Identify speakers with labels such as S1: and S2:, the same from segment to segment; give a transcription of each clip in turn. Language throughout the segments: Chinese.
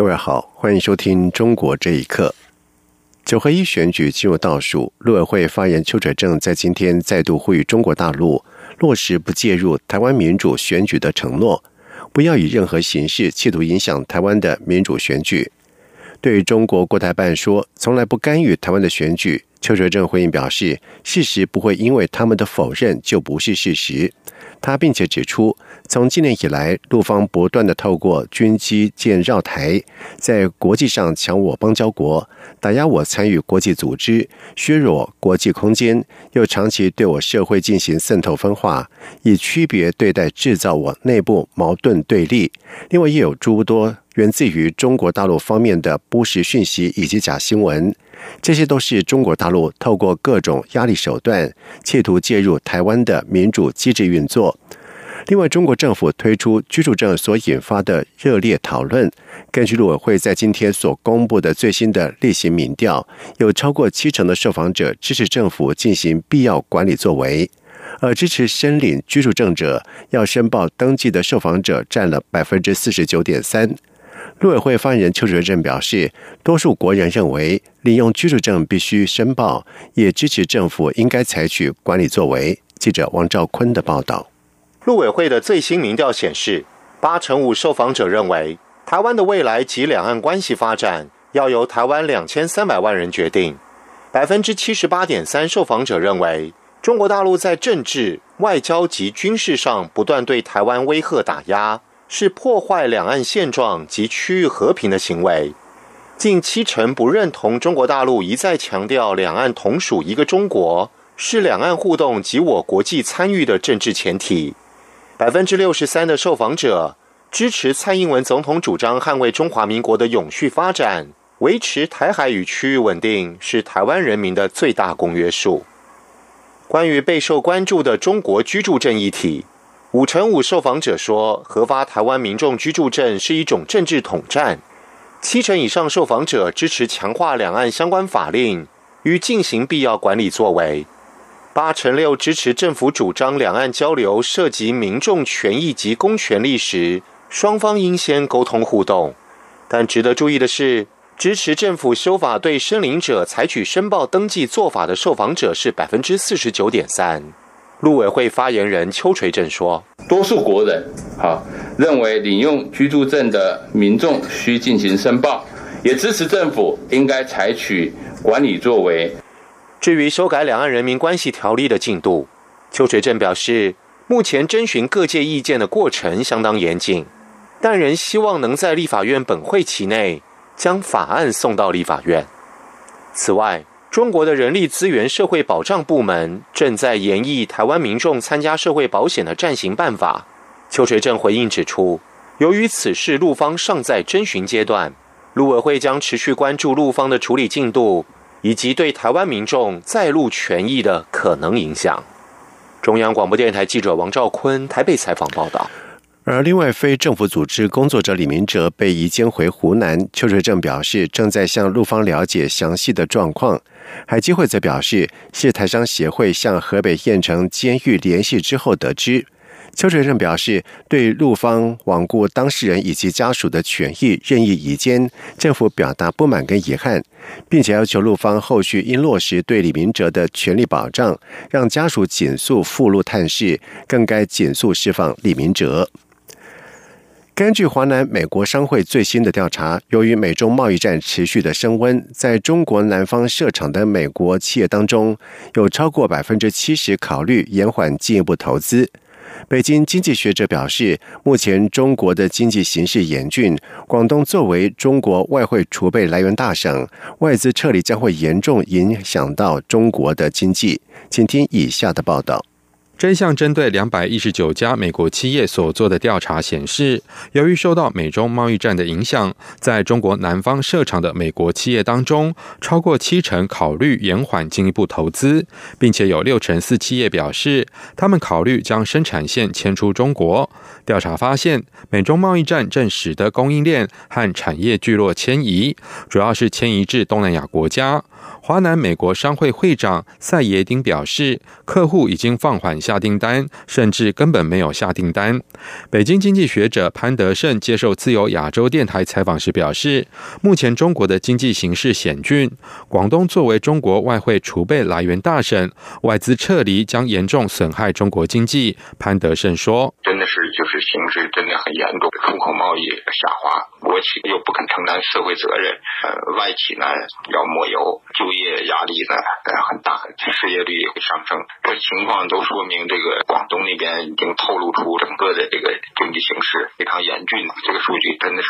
S1: 各位好，欢迎收听《中国这一刻》。九合一选举进入倒数，陆委会发言人邱垂正在今天再度呼吁中国大陆落实不介入台湾民主选举的承诺，不要以任何形式企图影响台湾的民主选举。对于中国国台办说从来不干预台湾的选举，邱垂正回应表示，事实不会因为他们的否认就不是事实。他并且指出，从今年以来，陆方不断的透过军机舰绕台，在国际上抢我邦交国，打压我参与国际组织，削弱国际空间，又长期对我社会进行渗透分化，以区别对待，制造我内部矛盾对立。另外，也有诸多源自于中国大陆方面的不实讯息以及假新闻。这些都是中国大陆透过各种压力手段，企图介入台湾的民主机制运作。另外，中国政府推出居住证所引发的热烈讨论。根据陆委会在今天所公布的最新的例行民调，有超过七成的受访者支持政府进行必要管理作为，而支持申领居住证者要申报登记的受访者占了百分之四十九点三。陆委会发言人邱垂正表示，多数国人认为，利用居住证必须申报，也支持政府应该采取管理作为。记者王兆坤的报道。
S2: 陆委会的最新民调显示，八成五受访者认为，台湾的未来及两岸关系发展要由台湾两千三百万人决定。百分之七十八点三受访者认为，中国大陆在政治、外交及军事上不断对台湾威吓打压。是破坏两岸现状及区域和平的行为。近七成不认同中国大陆一再强调两岸同属一个中国是两岸互动及我国际参与的政治前提。百分之六十三的受访者支持蔡英文总统主张捍卫中华民国的永续发展，维持台海与区域稳定是台湾人民的最大公约数。关于备受关注的中国居住证议题。五成五受访者说，核发台湾民众居住证是一种政治统战。七成以上受访者支持强化两岸相关法令与进行必要管理作为。八成六支持政府主张两岸交流涉及民众权益及公权力时，双方应先沟通互动。但值得注意的是，支持政府修法对申领者采取申报登记做法的受访者是百分之四十九点三。陆委会发言人邱垂正说：“
S3: 多数国人，好认为领用居住证的民众需进行申报，也支持政府应该采取管理作为。
S2: 至于修改两岸人民关系条例的进度，邱垂正表示，目前征询各界意见的过程相当严谨，但仍希望能在立法院本会期内将法案送到立法院。此外。”中国的人力资源社会保障部门正在研议台湾民众参加社会保险的暂行办法。邱垂正回应指出，由于此事陆方尚在征询阶段，陆委会将持续关注陆方的处理进度以及对台湾民众在陆权益的可能影响。中央广播电台记者王兆坤台北采访报道。
S1: 而另外，非政府组织工作者李明哲被移监回湖南。邱垂正表示，正在向陆方了解详细的状况。海基会则表示，是台商协会向河北县城监狱联系之后得知。邱垂正表示，对陆方罔顾当事人以及家属的权益，任意移监，政府表达不满跟遗憾，并且要求陆方后续应落实对李明哲的权利保障，让家属紧速赴陆探视，更该紧速释放李明哲。根据华南美国商会最新的调查，由于美中贸易战持续的升温，在中国南方设厂的美国企业当中，有超过百分之七十考虑延缓进一步投资。北京经济学者表示，目前中国的经济形势严峻，广东作为中国外汇储备来源大省，外资撤离将会严重影响到中国的经济。请听以下的报道。
S4: 真相针对两百一十九家美国企业所做的调查显示，由于受到美中贸易战的影响，在中国南方设厂的美国企业当中，超过七成考虑延缓进一步投资，并且有六成四企业表示，他们考虑将生产线迁出中国。调查发现，美中贸易战正使得供应链和产业聚落迁移，主要是迁移至东南亚国家。华南美国商会会长赛耶丁表示，客户已经放缓下订单，甚至根本没有下订单。北京经济学者潘德胜接受自由亚洲电台采访时表示，目前中国的经济形势险峻，广东作为中国外汇储备来源大省，外资撤离将严重损害中国经济。潘德胜说：“
S5: 真的是就是形势真的很严重，出口贸易下滑，国企又不肯承担社会责任，呃，外企呢要抹油就。”就业压力呢很大，失业率也会上升。这情况都说明，这个广东那边已经透露出整个的这个经济形势非常严峻。这个数据真的是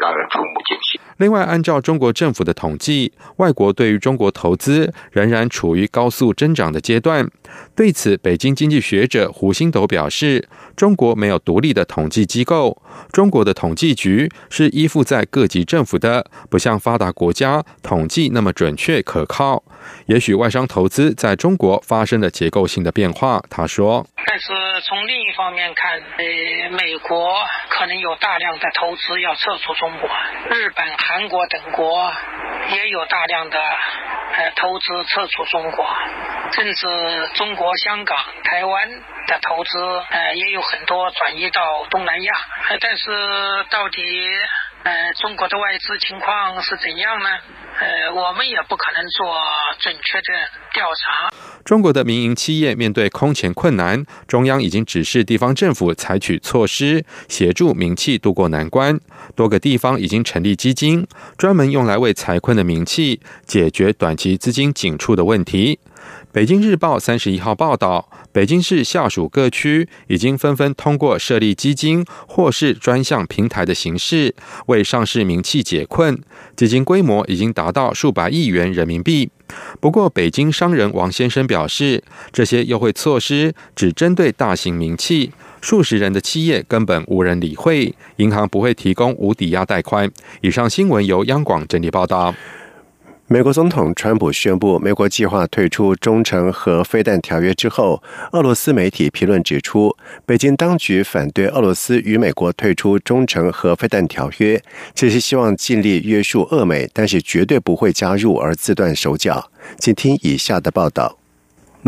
S5: 让人触目惊心。
S4: 另外，按照中国政府的统计，外国对于中国投资仍然处于高速增长的阶段。对此，北京经济学者胡星斗表示：“中国没有独立的统计机构，中国的统计局是依附在各级政府的，不像发达国家统计那么准确可靠。也许外商投资在中国发生了结构性的变化。”他说：“
S6: 但是从另一方面看，呃，美国可能有大量的投资要撤出中国，日本、韩国等国也有大量的。”呃，投资撤出中国，甚至中国香港、台湾的投资，呃，也有很多转移到东南亚。但是，到底呃，中国的外资情况是怎样呢？呃，我们也不可能做准确的调查。
S4: 中国的民营企业面对空前困难，中央已经指示地方政府采取措施，协助民企渡过难关。多个地方已经成立基金，专门用来为财困的民企解决短期资金紧促的问题。北京日报三十一号报道，北京市下属各区已经纷纷通过设立基金或是专项平台的形式，为上市名气解困。基金规模已经达到数百亿元人民币。不过，北京商人王先生表示，这些优惠措施只针对大型名气，数十人的企业根本无人理会，银行不会提供无抵押贷款。以上新闻由央广整理报道。
S1: 美国总统川普宣布，美国计划退出中程和飞弹条约之后，俄罗斯媒体评论指出，北京当局反对俄罗斯与美国退出中程和飞弹条约，只是希望尽力约束俄美，但是绝对不会加入而自断手脚。请听以下的报道。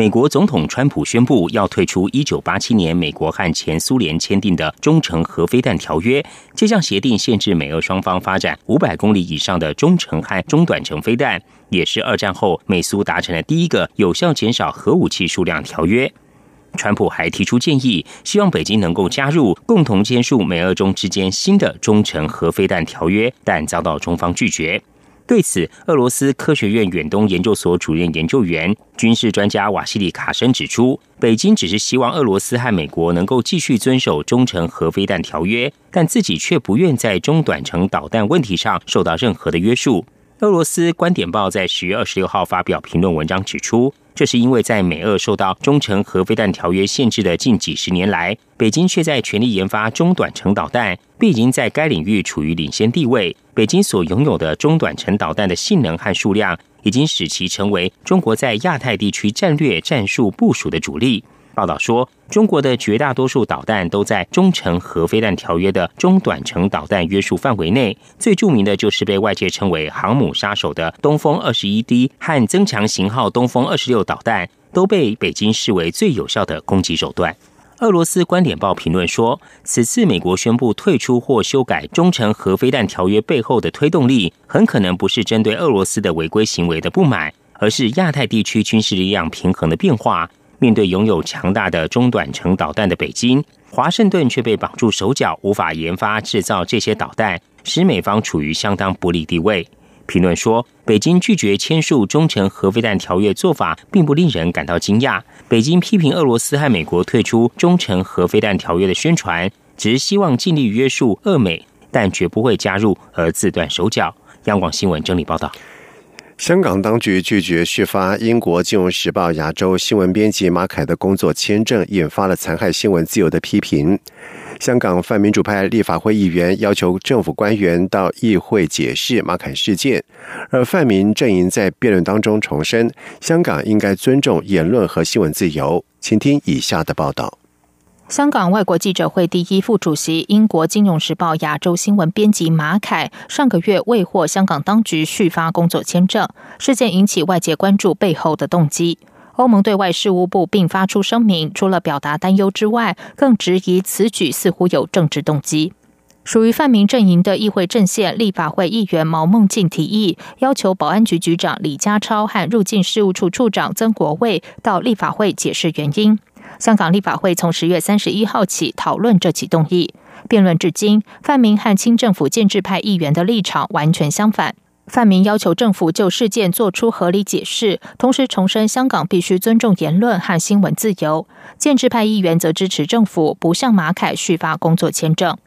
S7: 美国总统川普宣布要退出1987年美国和前苏联签订的中程核飞弹条约。这项协定限制美俄双方发展500公里以上的中程和中短程飞弹，也是二战后美苏达成的第一个有效减少核武器数量条约。川普还提出建议，希望北京能够加入，共同签署美俄中之间新的中程核飞弹条约，但遭到中方拒绝。对此，俄罗斯科学院远东研究所主任研究员、军事专家瓦西里卡申指出，北京只是希望俄罗斯和美国能够继续遵守中程核飞弹条约，但自己却不愿在中短程导弹问题上受到任何的约束。俄罗斯观点报在十月二十六号发表评论文章指出，这是因为在美俄受到中程核飞弹条约限制的近几十年来，北京却在全力研发中短程导弹，并已经在该领域处于领先地位。北京所拥有的中短程导弹的性能和数量，已经使其成为中国在亚太地区战略战术部署的主力。报道说，中国的绝大多数导弹都在中程核飞弹条约的中短程导弹约束范围内。最著名的就是被外界称为“航母杀手”的东风二十一 D 和增强型号东风二十六导弹，都被北京视为最有效的攻击手段。俄罗斯观点报评论说，此次美国宣布退出或修改中程核飞弹条约背后的推动力，很可能不是针对俄罗斯的违规行为的不满，而是亚太地区军事力量平衡的变化。面对拥有强大的中短程导弹的北京，华盛顿却被绑住手脚，无法研发制造这些导弹，使美方处于相当不利地位。评论说，北京拒绝签署中程核飞弹条约做法并不令人感到惊讶。北京批评俄罗斯和美国退出中程核飞弹条约的宣传，只是希望尽力约束俄美，但绝不会加入而自断手脚。央广新闻整理报道。
S1: 香港当局拒绝续发英国《金融时报》亚洲新闻编辑马凯的工作签证，引发了残害新闻自由的批评。香港泛民主派立法会议员要求政府官员到议会解释马凯事件，而泛民阵营在辩论当中重申，香港应该尊重言论和新闻自由。请听以下的报道。
S8: 香港外国记者会第一副主席、英国《金融时报》亚洲新闻编辑马凯上个月未获香港当局续发工作签证，事件引起外界关注背后的动机。欧盟对外事务部并发出声明，除了表达担忧之外，更质疑此举似乎有政治动机。属于泛民阵营的议会阵线立法会议员毛孟静提议，要求保安局局长李家超和入境事务处处长曾国卫到立法会解释原因。香港立法会从十月三十一号起讨论这起动议，辩论至今，泛民和亲政府建制派议员的立场完全相反。泛民要求政府就事件做出合理解释，同时重申香港必须尊重言论和新闻自由。建制派议员则支持政府不向马凯续发工作签证。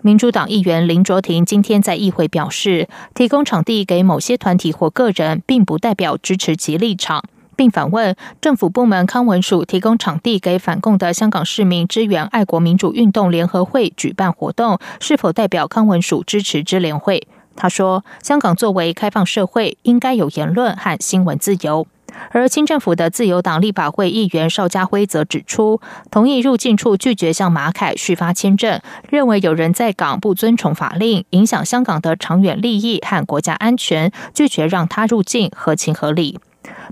S8: 民主党议员林卓廷今天在议会表示，提供场地给某些团体或个人，并不代表支持其立场。并反问政府部门康文署提供场地给反共的香港市民支援爱国民主运动联合会举办活动，是否代表康文署支持支联会？他说：“香港作为开放社会，应该有言论和新闻自由。”而清政府的自由党立法会议员邵家辉则指出，同意入境处拒绝向马凯续发签证，认为有人在港不遵从法令，影响香港的长远利益和国家安全，拒绝让他入境合情合理。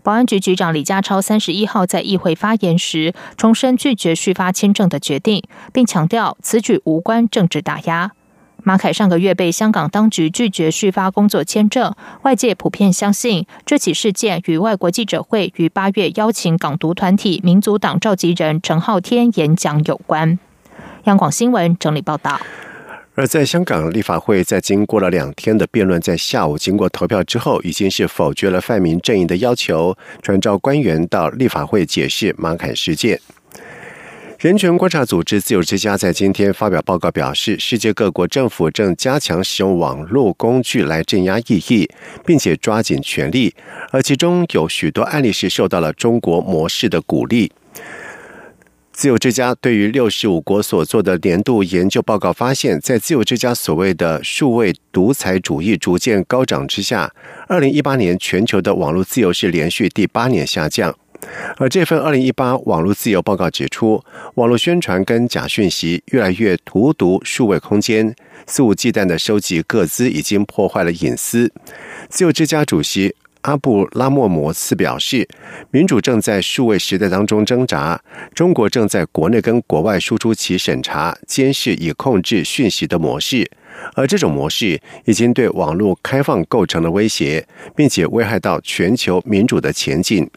S8: 保安局局长李家超三十一号在议会发言时，重申拒绝续发签证的决定，并强调此举无关政治打压。马凯上个月被香港当局拒绝续发工作签证，外界普遍相信这起事件与外国记者会于八月邀请港独团体民族党召集人陈浩天演讲有关。央广新闻整理报道。
S1: 而在香港立法会，在经过了两天的辩论，在下午经过投票之后，已经是否决了泛民阵营的要求，传召官员到立法会解释马凯事件。人权观察组织自由之家在今天发表报告表示，世界各国政府正加强使用网络工具来镇压异议，并且抓紧权力，而其中有许多案例是受到了中国模式的鼓励。自由之家对于六十五国所做的年度研究报告发现，在自由之家所谓的数位独裁主义逐渐高涨之下，二零一八年全球的网络自由是连续第八年下降。而这份二零一八网络自由报告指出，网络宣传跟假讯息越来越荼毒数位空间，肆无忌惮的收集各资，已经破坏了隐私。自由之家主席。阿布拉莫摩斯表示，民主正在数位时代当中挣扎。中国正在国内跟国外输出其审查、监视以控制讯息的模式，而这种模式已经对网络开放构成了威胁，并且危害到全球民主的前进。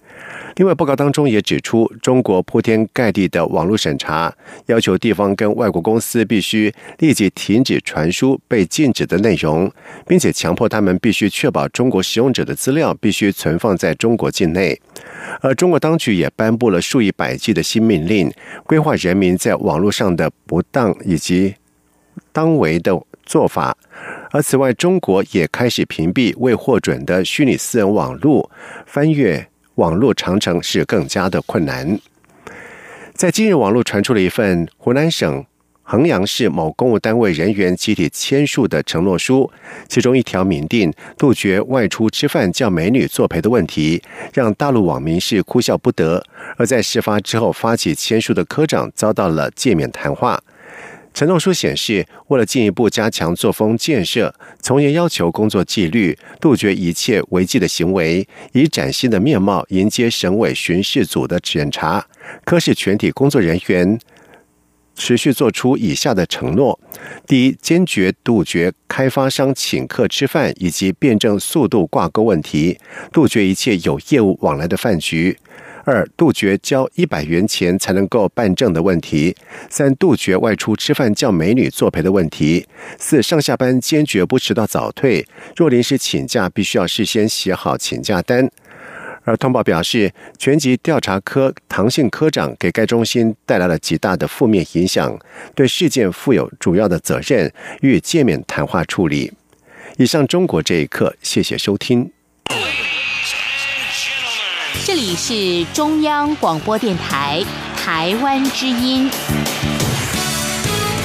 S1: 另外，报告当中也指出，中国铺天盖地的网络审查，要求地方跟外国公司必须立即停止传输被禁止的内容，并且强迫他们必须确保中国使用者的资料必须存放在中国境内。而中国当局也颁布了数以百计的新命令，规划人民在网络上的不当以及当为的做法。而此外，中国也开始屏蔽未获准的虚拟私人网络翻阅。网络长城是更加的困难。在今日，网络传出了一份湖南省衡阳市某公务单位人员集体签署的承诺书，其中一条明定杜绝外出吃饭叫美女作陪的问题，让大陆网民是哭笑不得。而在事发之后，发起签署的科长遭到了诫勉谈话。承诺书显示，为了进一步加强作风建设，从严要求工作纪律，杜绝一切违纪的行为，以崭新的面貌迎接省委巡视组的检查。科室全体工作人员持续做出以下的承诺：第一，坚决杜绝开发商请客吃饭以及辩证速度挂钩问题，杜绝一切有业务往来的饭局。二、杜绝交一百元钱才能够办证的问题；三、杜绝外出吃饭叫美女作陪的问题；四、上下班坚决不迟到早退，若临时请假，必须要事先写好请假单。而通报表示，全级调查科唐姓科长给该中心带来了极大的负面影响，对事件负有主要的责任，与界面谈话处理。以上，中国这一刻，谢谢收听。
S9: 这里是中央广播电台台湾之音。